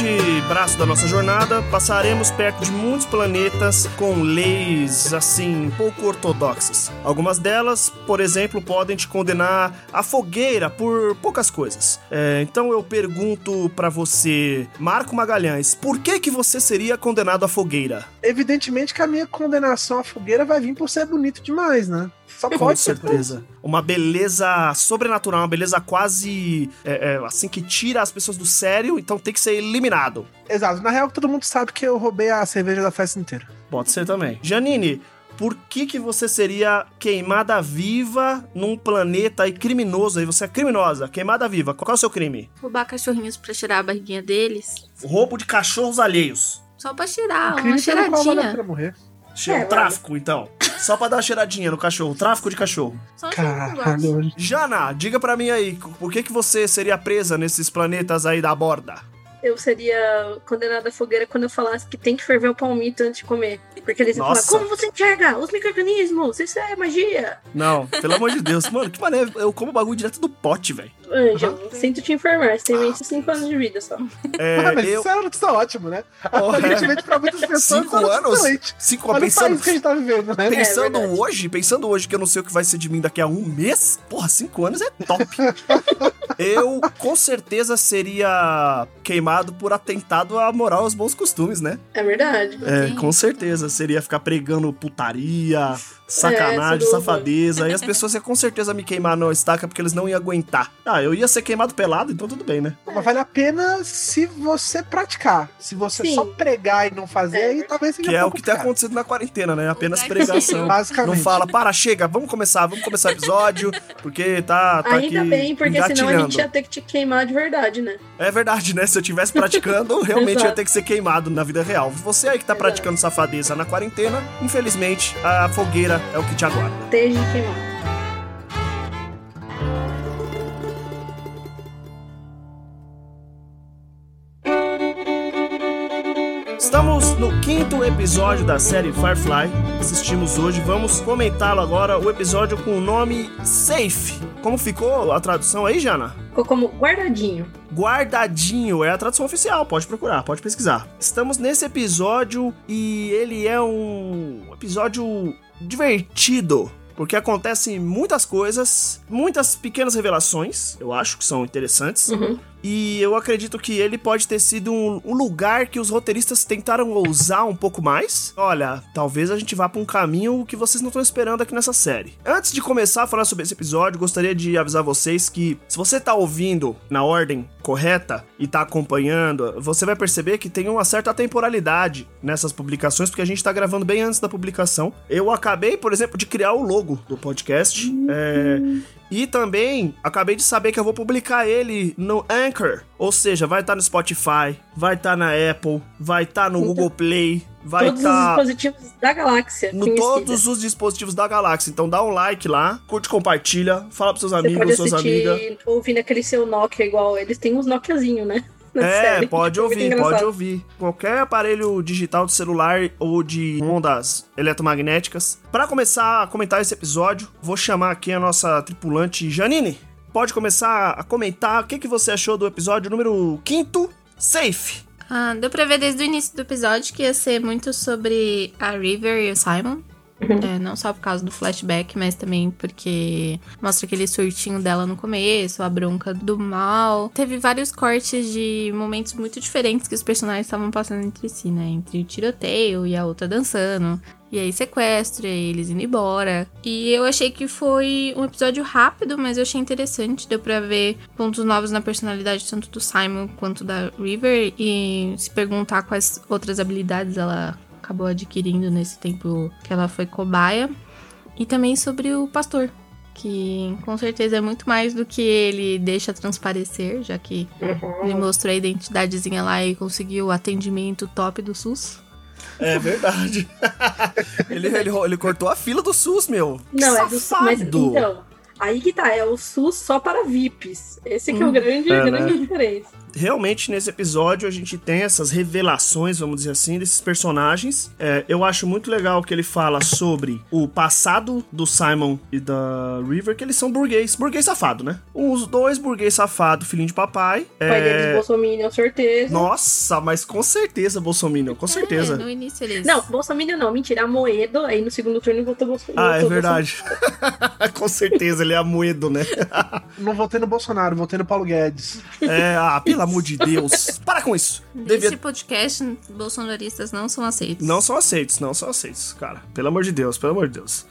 Neste braço da nossa jornada, passaremos perto de muitos planetas com leis assim pouco ortodoxas. Algumas delas, por exemplo, podem te condenar à fogueira por poucas coisas. É, então eu pergunto para você, Marco Magalhães, por que que você seria condenado à fogueira? Evidentemente que a minha condenação à fogueira vai vir por ser bonito demais, né? Só Com pode ser por certeza. Uma beleza sobrenatural, uma beleza quase é, é, assim que tira as pessoas do sério, então tem que ser eliminado. Exato. Na real, todo mundo sabe que eu roubei a cerveja da festa inteira. Pode ser também. Janine, por que que você seria queimada viva num planeta aí criminoso? Aí você é criminosa, queimada viva. Qual é o seu crime? Roubar cachorrinhos pra tirar a barriguinha deles. Roubo de cachorros alheios. Só pra tirar, uma Crime pelo qual vale a cheiradinha. pena morrer. Che- É, tráfico, então. Só pra dar uma cheiradinha no cachorro. Tráfico de cachorro. Só. Caralho. Jana, diga pra mim aí, por que que você seria presa nesses planetas aí da borda? Eu seria condenada à fogueira quando eu falasse que tem que ferver o palmito antes de comer. Porque eles iam falar, Nossa. como você enxerga os micro-organismos? Isso é magia. Não, pelo amor de Deus. Mano, que maneiro. Eu como bagulho direto do pote, velho. Ângelo, sinto te informar, você tem 25 anos de vida só. É, Ah, mas eu... isso é uma notícia ótima, né? É. Aparentemente, pra muitas pessoas, Cinco é uma notícia anos? excelente. Cinco Olha o pensando, que a gente tá vivendo, né? pensando É hoje, pensando hoje que eu não sei o que vai ser de mim daqui a um mês, porra, cinco anos é top. eu com certeza seria queimado por atentado à moral e aos bons costumes, né? É verdade. É, com certeza. Seria ficar pregando putaria, É, sacanagem, dúvida. safadeza. E as pessoas iam com certeza me queimar na estaca porque eles não iam aguentar. Ah, eu ia ser queimado pelado, então tudo bem, né? Mas vale a pena se você praticar. Se você Sim. só pregar e não fazer, É aí talvez seja Que é o que tem caro. acontecido na quarentena, né? Apenas pregação. Basicamente. Não fala, para, chega, vamos começar, vamos começar o episódio, porque tá, tá Ainda aqui bem, porque senão a gente ia ter que te queimar de verdade, né? É verdade, né? Se eu tivesse praticando, realmente ia ter que ser queimado na vida real. Você aí que tá Exato. praticando safadeza na quarentena, infelizmente, a fogueira é o que te aguarda. Esteja queimado. Estamos no quinto episódio da série Firefly. Assistimos hoje, vamos comentá-lo agora, o episódio com o nome Safe. Como ficou a tradução aí, Jana? Ficou como guardadinho. Guardadinho é a tradução oficial, pode procurar, pode pesquisar. Estamos nesse episódio e ele é um episódio divertido. Porque acontecem muitas coisas, muitas pequenas revelações, eu acho que são interessantes. Uhum. E eu acredito que ele pode ter sido um, um lugar que os roteiristas tentaram ousar um pouco mais. Olha, talvez a gente vá pra um caminho que vocês não estão esperando aqui nessa série. Antes de começar a falar sobre esse episódio, gostaria de avisar vocês que se você tá ouvindo na ordem correta e tá acompanhando, você vai perceber que tem uma certa temporalidade nessas publicações, porque a gente tá gravando bem antes da publicação. Eu acabei, por exemplo, de criar o logo do podcast. É, e também acabei de saber que eu vou publicar ele no. Ou seja, vai estar no Spotify, vai estar na Apple, vai estar no Então, Google Play, vai Todos os estar dispositivos da galáxia. no conhecida. todos os dispositivos da galáxia. Então dá um like lá, curte, compartilha, fala pros seus Você amigos, suas amigas. ouvindo aquele seu Nokia igual. Eles têm uns Nokiazinho, né? Na É, série. pode ouvir, pode ouvir. Qualquer aparelho digital de celular ou de ondas eletromagnéticas. Pra começar a comentar esse episódio, vou chamar aqui a nossa tripulante Janine. Pode começar a comentar o que, que você achou do episódio número 5, Safe. Ah, deu pra ver desde o início do episódio que ia ser muito sobre a River e o Simon. É, não só por causa do flashback, mas também porque mostra aquele surtinho dela no começo, a bronca do mal. Teve vários cortes de momentos muito diferentes que os personagens estavam passando entre si, né? Entre o tiroteio e a outra dançando. E aí sequestro, e aí eles indo embora. E eu achei que foi um episódio rápido, mas eu achei interessante. Deu pra ver pontos novos na personalidade tanto do Simon quanto da River. E se perguntar quais outras habilidades ela acabou adquirindo nesse tempo que ela foi cobaia. E também sobre o pastor, que com certeza é muito mais do que ele deixa transparecer, já que Uhum. ele mostrou a identidadezinha lá e conseguiu o atendimento top do SUS. É verdade. ele, ele, ele cortou a fila do SUS, meu. Que Não, é do SUS. safado. Mas então, aí que tá, é o SUS só para VIPs. Esse que é o grande, É, grande né? diferença. Realmente, nesse episódio, a gente tem essas revelações, vamos dizer assim, desses personagens. É, eu acho muito legal que ele fala sobre o passado do Simon e da River, que eles são burguês. Burguês safado, né? Os dois burguês safado, filhinho de papai. O pai É, deles, Bolsominion, certeza. Nossa, mas com certeza, Bolsominion, com certeza. É, no início eles. Não, Bolsominion não, mentira, Amoedo. Aí no segundo turno votou Bolsonaro. Ah, é verdade. com certeza, ele é amoedo, né? Não votei no Bolsonaro, votei no Paulo Guedes. É, ah, pelo amor de Deus. Para com isso. Nesse Devia... podcast, bolsonaristas não são aceitos. Não são aceitos, não são aceitos, cara. Pelo amor de Deus, pelo amor de Deus.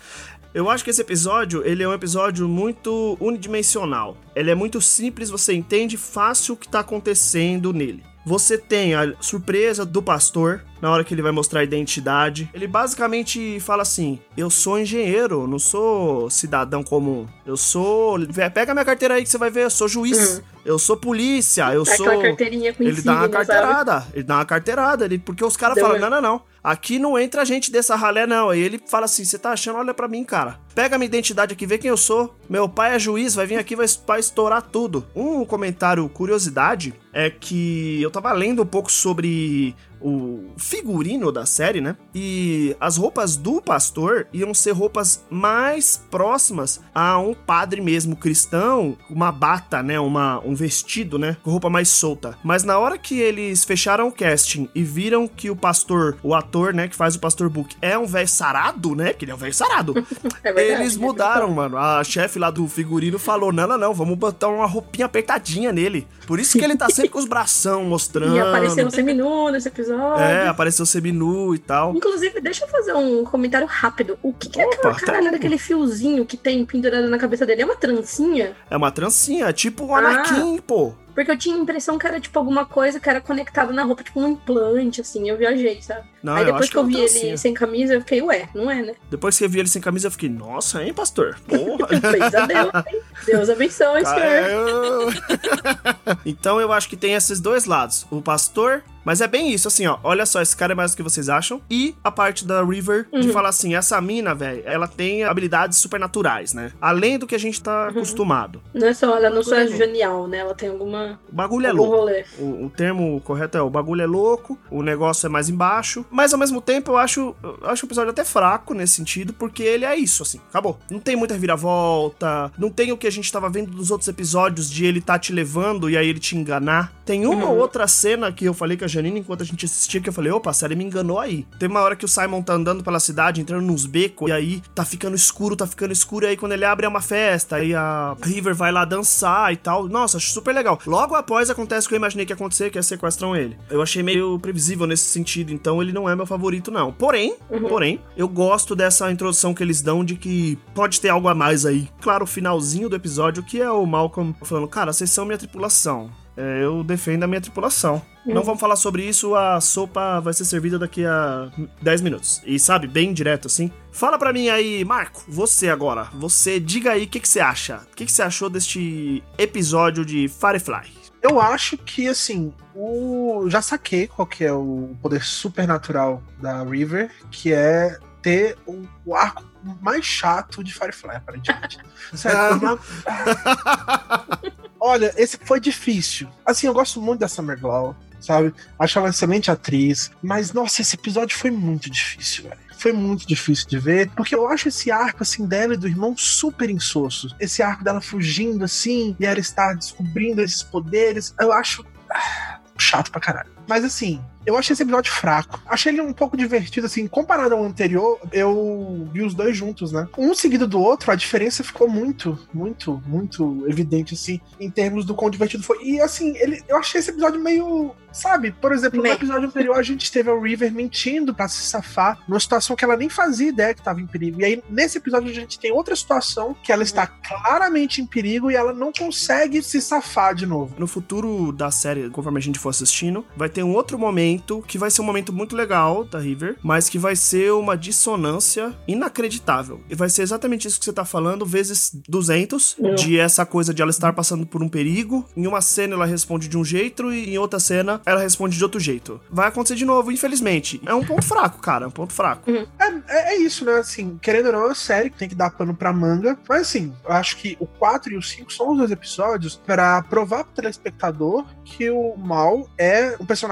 Eu acho que esse episódio, ele é um episódio muito unidimensional. Ele é muito simples, você entende fácil o que tá acontecendo nele. Você tem a surpresa do pastor na hora que ele vai mostrar a identidade. Ele basicamente fala assim: Eu sou engenheiro, não sou cidadão comum. Eu sou. Pega minha carteira aí que você vai ver, eu sou juiz. Eu sou polícia, eu Tá sou. aquela carteirinha com Ele dá uma insígnia, sabe? carteirada, ele dá uma carteirada, ele, porque os caras falam, não, não, não, aqui não entra gente dessa ralé não, aí ele fala assim, você tá achando, olha pra mim, cara, pega minha identidade aqui, vê quem eu sou, meu pai é juiz, vai vir aqui, vai, vai estourar tudo. Um comentário, curiosidade, é que eu tava lendo um pouco sobre o figurino da série, né? E as roupas do pastor iam ser roupas mais próximas a um padre mesmo cristão, uma bata, né? Uma, um vestido, né? Com roupa mais solta. Mas na hora que eles fecharam o casting e viram que o pastor, o ator, né? Que faz o pastor Book é um velho sarado, né? Que ele é um velho sarado. É verdade, Eles é mudaram, mano. A chefe lá do figurino falou: não, não, não, vamos botar uma roupinha apertadinha nele. Por isso que ele tá sempre com os bração mostrando. E apareceu no seminu nesse episódio. É, apareceu seminu e tal. Inclusive, deixa eu fazer um comentário rápido. O que, que é Opa, aquela tá caralho bom. daquele fiozinho que tem pendurado na cabeça dele? É uma trancinha? É uma trancinha, tipo um Ah. Anakin, pô. Porque eu tinha a impressão que era tipo alguma coisa que era conectada na roupa, tipo um implante, assim. Eu viajei, sabe? Não, Aí depois acho que eu é vi ele sem camisa, eu fiquei, ué, não é, né? Depois que eu vi ele sem camisa, eu fiquei, nossa, hein, pastor? Porra. A Deus, hein? Deus abençoe, Cara, senhor. eu- então eu acho que tem esses dois lados. O pastor, mas é bem isso, assim, ó. Olha só, esse cara é mais do que vocês acham. E a parte da River de Uhum. falar assim: essa mina, velho, ela tem habilidades supernaturais, né? Além do que a gente tá Uhum. acostumado. Não é só, ela não só é é genial, né? Ela tem alguma. O bagulho é louco. O, o termo correto é o bagulho é louco, o negócio é mais embaixo. Mas ao mesmo tempo eu acho, eu acho o episódio até fraco nesse sentido, porque ele é isso, assim, acabou. Não tem muita reviravolta, não tem o que a gente tava vendo nos outros episódios de ele tá te levando e aí ele te enganar. Tem uma Uhum. ou outra cena que eu falei com a Janine enquanto a gente assistia, que eu falei, opa, a série me enganou aí. Tem uma hora que o Simon tá andando pela cidade, entrando nos becos, e aí tá ficando escuro, tá ficando escuro, e aí quando ele abre é uma festa, aí a River vai lá dançar e tal. Nossa, acho super legal. Logo após acontece o que eu imaginei que ia acontecer, que é sequestram ele. Eu achei meio previsível nesse sentido, então ele não é meu favorito, não. Porém, porém, eu gosto dessa introdução que eles dão de que pode ter algo a mais aí. Claro, o finalzinho do episódio, que é o Malcolm falando, cara, vocês são minha tripulação. É, eu defendo a minha tripulação. Não vamos falar sobre isso, a sopa vai ser servida daqui a 10 minutos. E sabe, bem direto assim. Fala pra mim aí, Marco, você agora. Você diga aí o que, que você acha. O que, que você achou deste episódio de Firefly? Eu acho que, assim, o... já saquei qual que é o poder supernatural da River, que é ter o, o arco mais chato de Firefly, aparentemente. Sério, uma- Olha, esse foi difícil. Assim, eu gosto muito da Summer Glau, sabe? Acho ela uma excelente atriz, mas, nossa, esse episódio foi muito difícil, velho. Foi muito difícil de ver, porque eu acho esse arco, assim, dela e do irmão super insosso. Esse arco dela fugindo, assim, e ela estar descobrindo esses poderes, eu acho ah, chato pra caralho. Mas, assim, eu achei esse episódio fraco. Achei ele um pouco divertido, assim, comparado ao anterior, eu vi os dois juntos, né? Um seguido do outro, a diferença ficou muito, muito, muito evidente, assim, em termos do quão divertido foi. E, assim, ele, eu achei esse episódio meio. Sabe, por exemplo, no Meh. episódio anterior a gente teve a River mentindo pra se safar numa situação que ela nem fazia ideia que tava em perigo. E aí, nesse episódio, a gente tem outra situação que ela está claramente em perigo e ela não consegue se safar de novo. No futuro da série, conforme a gente for assistindo, vai ter ter um outro momento que vai ser um momento muito legal da River, mas que vai ser uma dissonância inacreditável. E vai ser exatamente isso que você tá falando, vezes 200, Não. de essa coisa de ela estar passando por um perigo. Em uma cena ela responde de um jeito e em outra cena ela responde de outro jeito. Vai acontecer de novo, infelizmente. É um ponto fraco, cara, é um ponto fraco. É, é, é isso, né? Assim, querendo ou não, é uma série que tem que dar pano pra manga. Mas assim, eu acho que o 4 e o 5 são os dois episódios pra provar pro telespectador que o Mal é um personagem,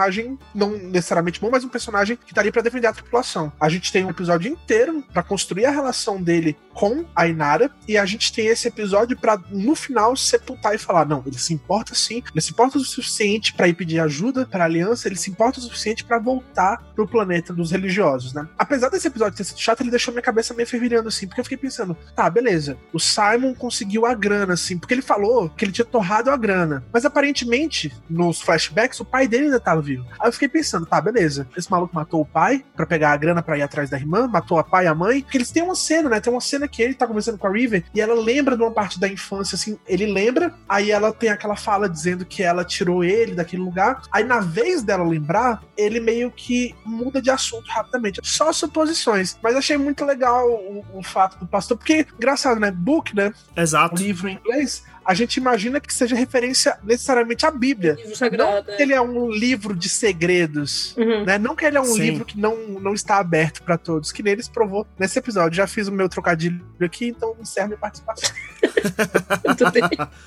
não necessariamente bom, mas um personagem que tá ali pra defender a tripulação. A gente tem um episódio inteiro pra construir a relação dele com a Inara, e a gente tem esse episódio pra no final sepultar e falar: não, ele se importa sim, ele se importa o suficiente pra ir pedir ajuda pra aliança, ele se importa o suficiente pra voltar pro planeta dos religiosos, né? Apesar desse episódio ter sido chato, ele deixou minha cabeça meio fervilhando assim, porque eu fiquei pensando: tá, beleza, o Simon conseguiu a grana, assim, porque ele falou que ele tinha torrado a grana, mas aparentemente, nos flashbacks, o pai dele ainda tava vivo. Aí eu fiquei pensando: tá, beleza, esse maluco matou o pai pra pegar a grana pra ir atrás da irmã, matou a pai e a mãe, porque eles têm uma cena, né? Tem uma cena que ele tá conversando com a Riven e ela lembra de uma parte da infância, assim, ele lembra, aí ela tem aquela fala dizendo que ela tirou ele daquele lugar, aí na vez dela lembrar, ele meio que muda de assunto rapidamente. Só suposições, mas achei muito legal o, o fato do pastor, porque, engraçado, né? Book, né? Exato. Livro em inglês, a gente imagina que seja referência necessariamente à Bíblia. Livro Não sagrado. que ele é um livro de segredos, Uhum. né? Não que ele é um Sim. livro que não, não está aberto para todos, que neles provou nesse episódio. Já fiz o meu trocadilho aqui, então encerro minha participação.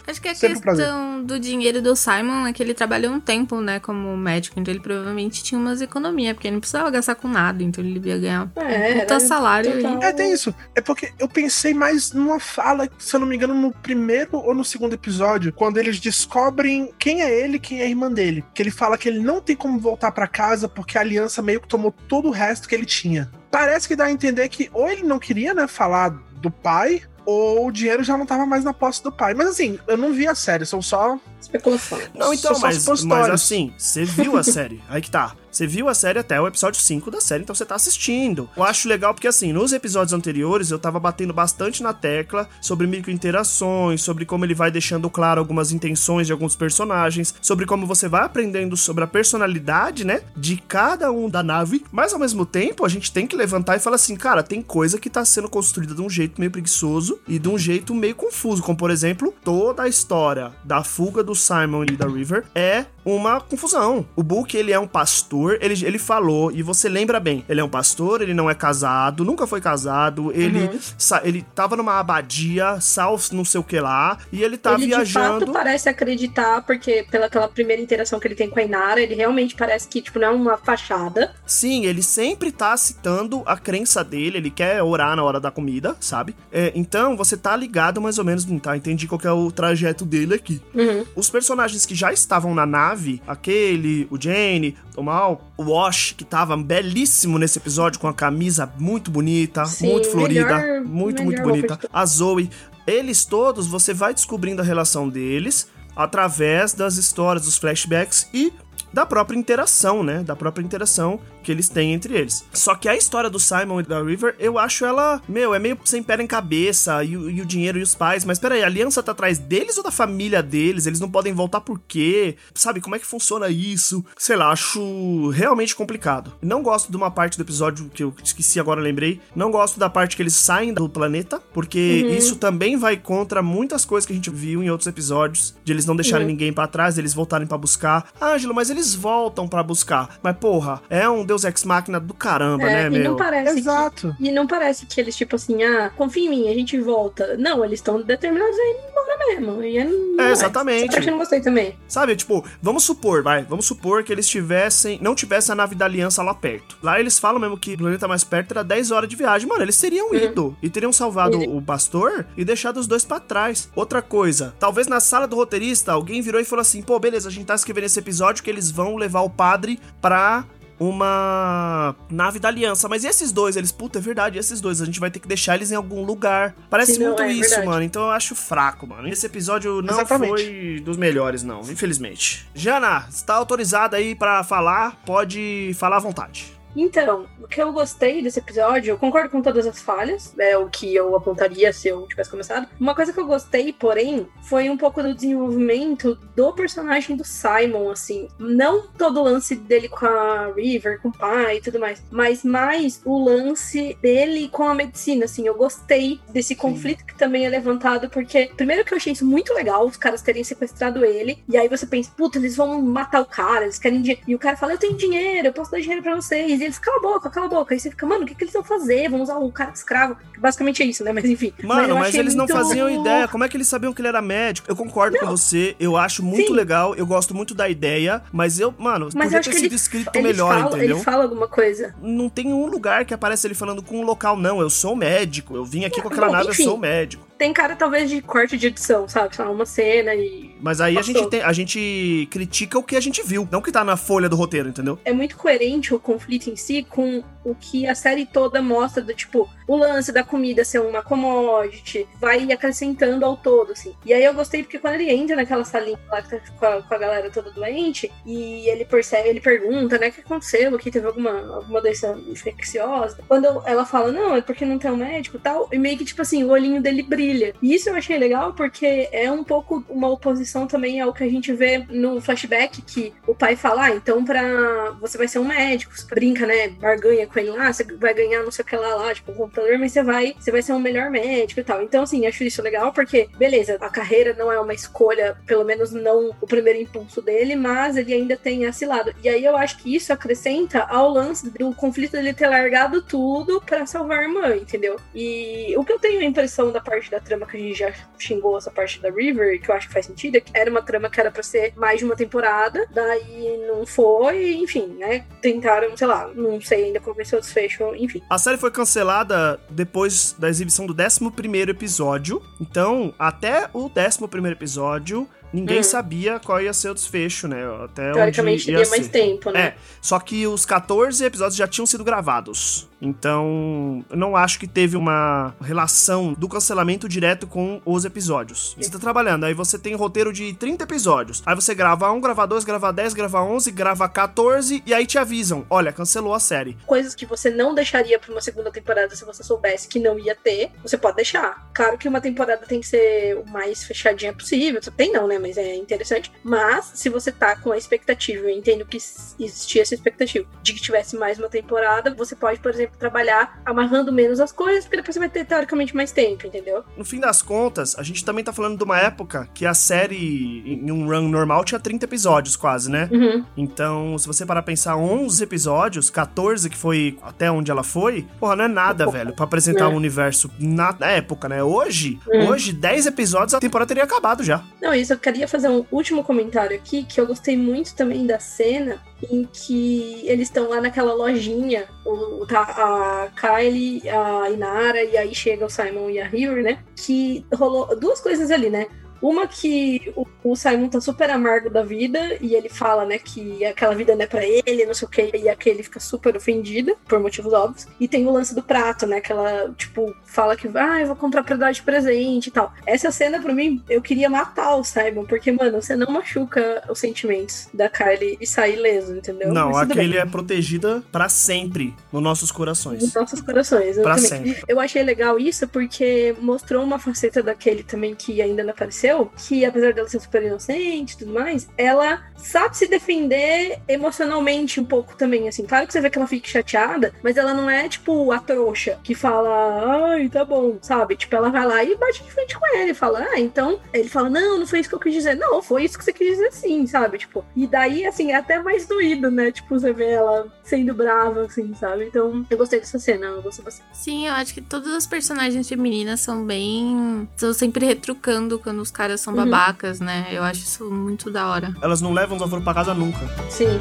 Acho que a Sempre um prazer. questão do dinheiro do Simon é que ele trabalhou um tempo, né, como médico, então ele provavelmente tinha umas economias, porque ele não precisava gastar com nada, então ele devia ganhar É, um puta salário. e- total- É, tem isso. É porque eu pensei mais numa fala, se eu não me engano, no primeiro ou no segundo episódio, quando eles descobrem quem é ele quem é a irmã dele. Que ele fala que ele não tem como voltar pra casa porque a aliança meio que tomou todo o resto que ele tinha. Parece que dá a entender que ou ele não queria, né, falar do pai, ou o dinheiro já não tava mais na posse do pai. Mas assim, eu não vi a série, são só. Especulação. Não, então, Só- mas, mas assim, você viu a série. Aí que tá. Você viu a série até o episódio 5 da série, então você tá assistindo. Eu acho legal porque, assim, nos episódios anteriores eu tava batendo bastante na tecla sobre microinterações, sobre como ele vai deixando claro algumas intenções de alguns personagens, sobre como você vai aprendendo sobre a personalidade, né, de cada um da nave. Mas ao mesmo tempo, a gente tem que levantar e falar assim, cara, tem coisa que tá sendo construída de um jeito meio preguiçoso e de um jeito meio confuso, como por exemplo, toda a história da fuga do Simon e da River é uma confusão. O Book, ele é um pastor, ele, ele falou, e você lembra bem, ele é um pastor, ele não é casado, nunca foi casado, ele, Uhum. sa- ele tava numa abadia, South não sei o que lá, e ele tá ele de viajando... fato parece acreditar, porque pela aquela primeira interação que ele tem com a Inara, ele realmente parece que, tipo, não é uma fachada. Sim, ele sempre tá citando a crença dele, ele quer orar na hora da comida, sabe? É, então você tá ligado mais ou menos, tá? Entendi qual que é o trajeto dele aqui. Uhum. Os personagens que já estavam na nave, aquele, o Jane, o Mal, o Wash, que tava belíssimo nesse episódio, com a camisa muito bonita, Sim, muito florida, melhor- muito, melhor muito bonita. de A Zoe, eles todos, você vai descobrindo a relação deles através das histórias, dos flashbacks e da própria interação, né? Da própria interação que eles têm entre eles. Só que a história do Simon e da River, eu acho ela, meu, é meio sem pé em cabeça, e, o- e o dinheiro e os pais, mas peraí, a aliança tá atrás deles ou da família deles? Eles não podem voltar por quê? Sabe, como é que funciona isso? Sei lá, acho realmente complicado. Não gosto de uma parte do episódio que eu esqueci agora, lembrei. Não gosto da parte que eles saem do planeta, porque isso também vai contra muitas coisas que a gente viu em outros episódios, de eles não deixarem ninguém pra trás, eles voltarem pra buscar. Ângelo, mas eles voltam pra buscar. Mas porra, é um Deus Ex Machina do caramba, É, né, e meu? não parece que- Exato. E não parece que eles, tipo assim, ah, confia em mim, a gente volta. Não, eles estão determinados a ir embora mesmo. E é, não É, exatamente. Essa parte eu não gostei também. Sabe, tipo, vamos supor, vai, vamos supor que eles tivessem, não tivessem a nave da aliança lá perto. Lá eles falam mesmo que o planeta mais perto era 10 horas de viagem. Mano, eles teriam ido e teriam salvado Uhum. o pastor e deixado os dois pra trás. Outra coisa, talvez na sala do roteirista alguém virou e falou assim: pô, beleza, a gente tá escrevendo esse episódio que eles vão levar o padre pra uma nave da aliança. Mas e esses dois? Eles, puta, é verdade, esses dois, a gente vai ter que deixar eles em algum lugar. Parece Sim, muito é isso, verdade. mano. Então eu acho fraco, mano. Esse episódio não Exatamente. foi dos melhores, não, infelizmente. Jana, está autorizada aí pra falar, pode falar à vontade. Então, o que eu gostei desse episódio, eu concordo com todas as falhas, é o que eu apontaria se eu tivesse começado. Uma coisa que eu gostei, porém, foi um pouco do desenvolvimento do personagem do Simon, assim. Não todo o lance dele com a River, com o pai e tudo mais, mas mais o lance dele com a medicina, assim. Eu gostei desse conflito que também é levantado, porque, primeiro que eu achei isso muito legal, os caras terem sequestrado ele, e aí você pensa, puta, eles vão matar o cara, eles querem dinheiro. E o cara fala, eu tenho dinheiro, eu posso dar dinheiro pra vocês. E eles, cala a boca, cala a boca. Aí você fica, mano, o que, que eles vão fazer? Vão usar o cara de escravo. Basicamente é isso, né? Mas enfim. Mano, eu mas, achei eles não faziam ideia. Como é que eles sabiam que ele era médico? Eu concordo com você, eu acho muito Sim. legal, eu gosto muito da ideia, mas eu, mano, Mas eu podia acho ter que sido ele, escrito ele melhor, fala, entendeu? Ele fala alguma coisa. Não tem um lugar que aparece ele falando com um local, não. Eu sou médico, eu vim aqui com aquela bom, nave, enfim. eu sou médico. Tem cara, talvez, de corte de edição, sabe? Lá, uma cena e. Mas aí a gente, tem, a gente critica o que a gente viu, não o que tá na folha do roteiro, entendeu? É muito coerente o conflito em si com o que a série toda mostra do tipo, o lance da comida ser uma commodity, vai acrescentando ao todo, assim. E aí eu gostei porque quando ele entra naquela salinha lá que tá com a, com a galera toda doente, e ele percebe, ele pergunta, né, o que aconteceu, que teve alguma, alguma doença infecciosa. Quando ela fala, não, é porque não tem um médico e tal, e meio que, tipo assim, o olhinho dele brilha. E isso eu achei legal porque é um pouco uma oposição também ao que a gente vê no flashback, que o pai fala, ah, então pra... você vai ser um médico, você brinca, né, barganha com ele lá, você vai ganhar não sei o que lá, lá, tipo, um computador, mas você vai, você vai ser um melhor médico e tal. Então, assim, acho isso legal porque, beleza, a carreira não é uma escolha, pelo menos não o primeiro impulso dele, mas ele ainda tem esse lado. E aí eu acho que isso acrescenta ao lance do conflito dele ter largado tudo pra salvar a irmã, entendeu? E o que eu tenho a impressão da parte da trama que a gente já xingou essa parte da River, que eu acho que faz sentido, é que era uma trama que era pra ser mais de uma temporada, daí não foi, enfim, né? Tentaram, sei lá, não sei ainda como vai o desfecho, enfim. A série foi cancelada depois da exibição do 11 episódio. Então, até o 11 episódio, ninguém Hum. sabia qual ia ser o desfecho, né? Até Teoricamente onde ia teria mais tempo, né? É, só que os 14 episódios já tinham sido gravados. Então, eu não acho que teve uma relação do cancelamento direto com os episódios. Você tá trabalhando, aí você tem roteiro de 30 episódios. Aí você grava um, grava dois, grava 10, grava 11, grava 14 e aí te avisam: olha, cancelou a série. coisas que você não deixaria pra uma segunda temporada se você soubesse que não ia ter, você pode deixar. Claro que uma temporada tem que ser o mais fechadinha possível. Tem não, né? Mas é interessante. Mas, se você tá com a expectativa, eu entendo que existia essa expectativa de que tivesse mais uma temporada, você pode, por exemplo, trabalhar amarrando menos as coisas, porque depois você vai ter, teoricamente, mais tempo, entendeu? No fim das contas, a gente também tá falando de uma época que a série, em um run normal, tinha 30 episódios quase, né? Uhum. Então, se você parar pra pensar, 11 episódios, 14 que foi até onde ela foi, porra, não é nada, velho, pra apresentar É. um universo na época, né? Hoje, Hum. hoje, 10 episódios, a temporada teria acabado já. Não, isso eu queria fazer um último comentário aqui, que eu gostei muito também da cena em que eles estão lá naquela lojinha, o, a Kylie, a Inara, e aí chega o Simon e a River, né? Que rolou duas coisas ali, né? Uma que o, o Simon tá super amargo da vida e ele fala, né, que aquela vida não é pra ele, não sei o que, e aquele fica super ofendido, por motivos óbvios. E tem o lance do prato, né, que ela, tipo, fala que, ah, eu vou comprar pra dar de presente e tal. Essa cena, pra mim, eu queria matar o Simon, porque, mano, você não machuca os sentimentos da Kylie e sai ileso, entendeu? não, aquele bem. é protegida pra sempre nos nossos corações. Nos nossos corações, Pra exatamente. sempre. Eu achei legal isso porque mostrou uma faceta daquele também que ainda não apareceu, que apesar dela ser super inocente e tudo mais, ela sabe se defender emocionalmente um pouco também, assim. Claro que você vê que ela fica chateada, mas ela não é, tipo, a trouxa que fala, ai, tá bom, sabe? Tipo, ela vai lá e bate de frente com ele, fala, ah, então. Ele fala, não, não foi isso que eu quis dizer. Não, foi isso que você quis dizer sim, sabe? Tipo, e daí, assim, é até mais doído, né? Tipo, você vê ela sendo brava, assim, sabe? Então, eu gostei dessa cena, eu gostei bastante. Sim, eu acho que todas as personagens femininas são bem. Estão sempre retrucando quando os caras são Uhum. babacas, né? Eu acho isso muito da hora. Elas não levam os avô pra casa nunca. Sim.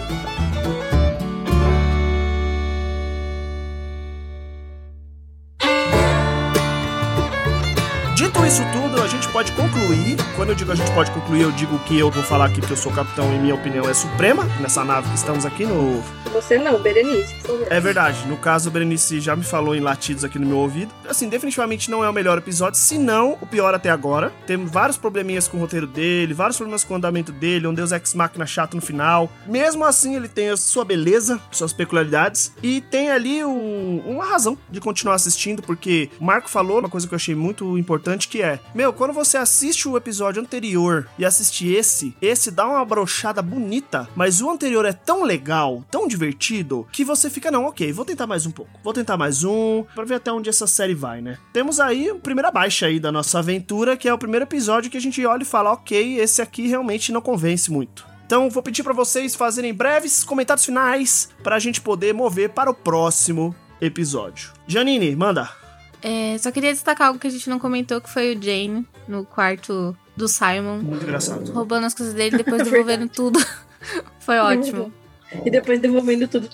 Dito isso tudo, a gente pode concluir. Quando eu digo a gente pode concluir, eu digo que eu vou falar aqui porque eu sou capitão e minha opinião é suprema nessa nave que estamos aqui no Você não, Berenice, por favor. É verdade. No caso, o Berenice já me falou em latidos aqui no meu ouvido. Assim, definitivamente não é o melhor episódio, se não o pior até agora. Tem vários probleminhas com o roteiro dele, vários problemas com o andamento dele, um Deus Ex Machina chato no final. Mesmo assim, ele tem a sua beleza, suas peculiaridades. E tem ali um, uma razão de continuar assistindo, porque o Marco falou uma coisa que eu achei muito importante, que é... Meu, quando você assiste o episódio anterior e assiste esse, esse dá uma brochada bonita, mas o anterior é tão legal, tão divertido, que você fica, não, ok, vou tentar mais um pouco. Vou tentar mais um, pra ver até onde essa série vai, né? Temos aí a primeira baixa aí da nossa aventura, que é o primeiro episódio que a gente olha e fala, ok, esse aqui realmente não convence muito. Então vou pedir para vocês fazerem breves comentários finais para a gente poder mover para o próximo episódio. Janine, manda. É, só queria destacar algo que a gente não comentou, que foi o Jane no quarto do Simon. Muito engraçado. Roubando as coisas dele, depois devolvendo tudo. foi ótimo. E depois devolvendo tudo.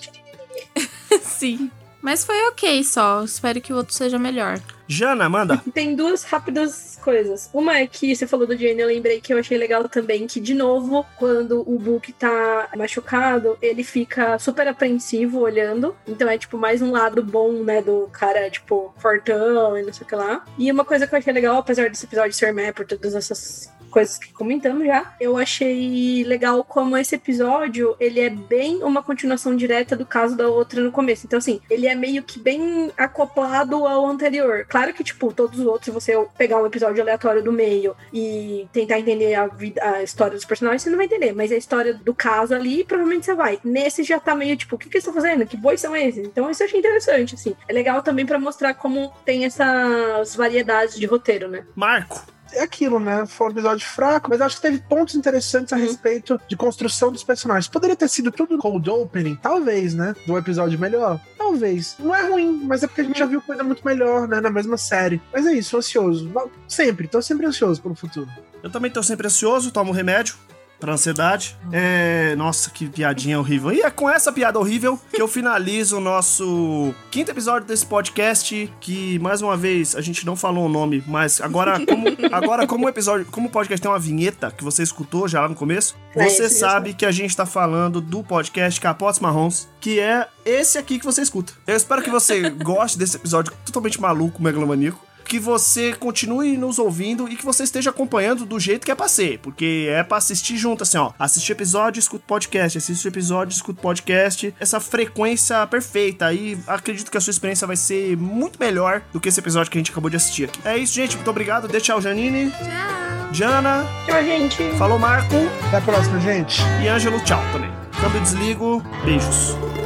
Sim. Mas foi ok só. Espero que o outro seja melhor. Jana, manda. Tem duas rápidas coisas. Uma é que você falou do Jane, eu lembrei que eu achei legal também que, de novo, quando o Book tá machucado, ele fica super apreensivo olhando. Então é, tipo, mais um lado bom, né, do cara, tipo, fortão e não sei o que lá. E uma coisa que eu achei legal, apesar desse episódio ser meh por todas essas coisas que comentamos já. Eu achei legal como esse episódio, ele é bem uma continuação direta do caso da outra no começo. Então, assim, ele é meio que bem acoplado ao anterior. Claro que, tipo, todos os outros, você pegar um episódio aleatório do meio e tentar entender a, vida, a história dos personagens, você não vai entender. Mas a história do caso ali, provavelmente você vai. Nesse já tá meio, tipo, o que, que eles estão fazendo? Que bois são esses? Então, isso eu achei interessante, assim. É legal também para mostrar como tem essas variedades de roteiro, né? Marco. É aquilo, né? Foi um episódio fraco, mas acho que teve pontos interessantes a respeito de construção dos personagens. Poderia ter sido tudo cold opening, talvez, né? Do episódio melhor. Talvez. Não é ruim, mas é porque a gente já viu coisa muito melhor, né? Na mesma série. Mas é isso, ansioso. Sempre, tô sempre ansioso pelo futuro. Eu também tô sempre ansioso, tomo remédio pra ansiedade. É. Nossa, que piadinha horrível. E é com essa piada horrível que eu finalizo o nosso quinto episódio desse podcast. Que, mais uma vez, a gente não falou o nome, mas agora, como, agora, como o episódio, como o podcast tem uma vinheta que você escutou já lá no começo, É, você sabe que a gente tá falando do podcast Capotes Marrons, que é esse aqui que você escuta. Eu espero que você goste desse episódio totalmente maluco, megalomaníaco que você continue nos ouvindo e que você esteja acompanhando do jeito que é pra ser, porque é pra assistir junto, assim, ó. Assistir episódio, escuta podcast, assiste episódio, escuta podcast. Essa frequência perfeita. Aí acredito que a sua experiência vai ser muito melhor do que esse episódio que a gente acabou de assistir aqui. É isso, gente. Muito obrigado. Dê tchau, Janine. Tchau. Jana. Tchau, gente. Falou, Marco. Até a próxima, gente. E Ângelo, tchau também. Câmbio desligo. Beijos.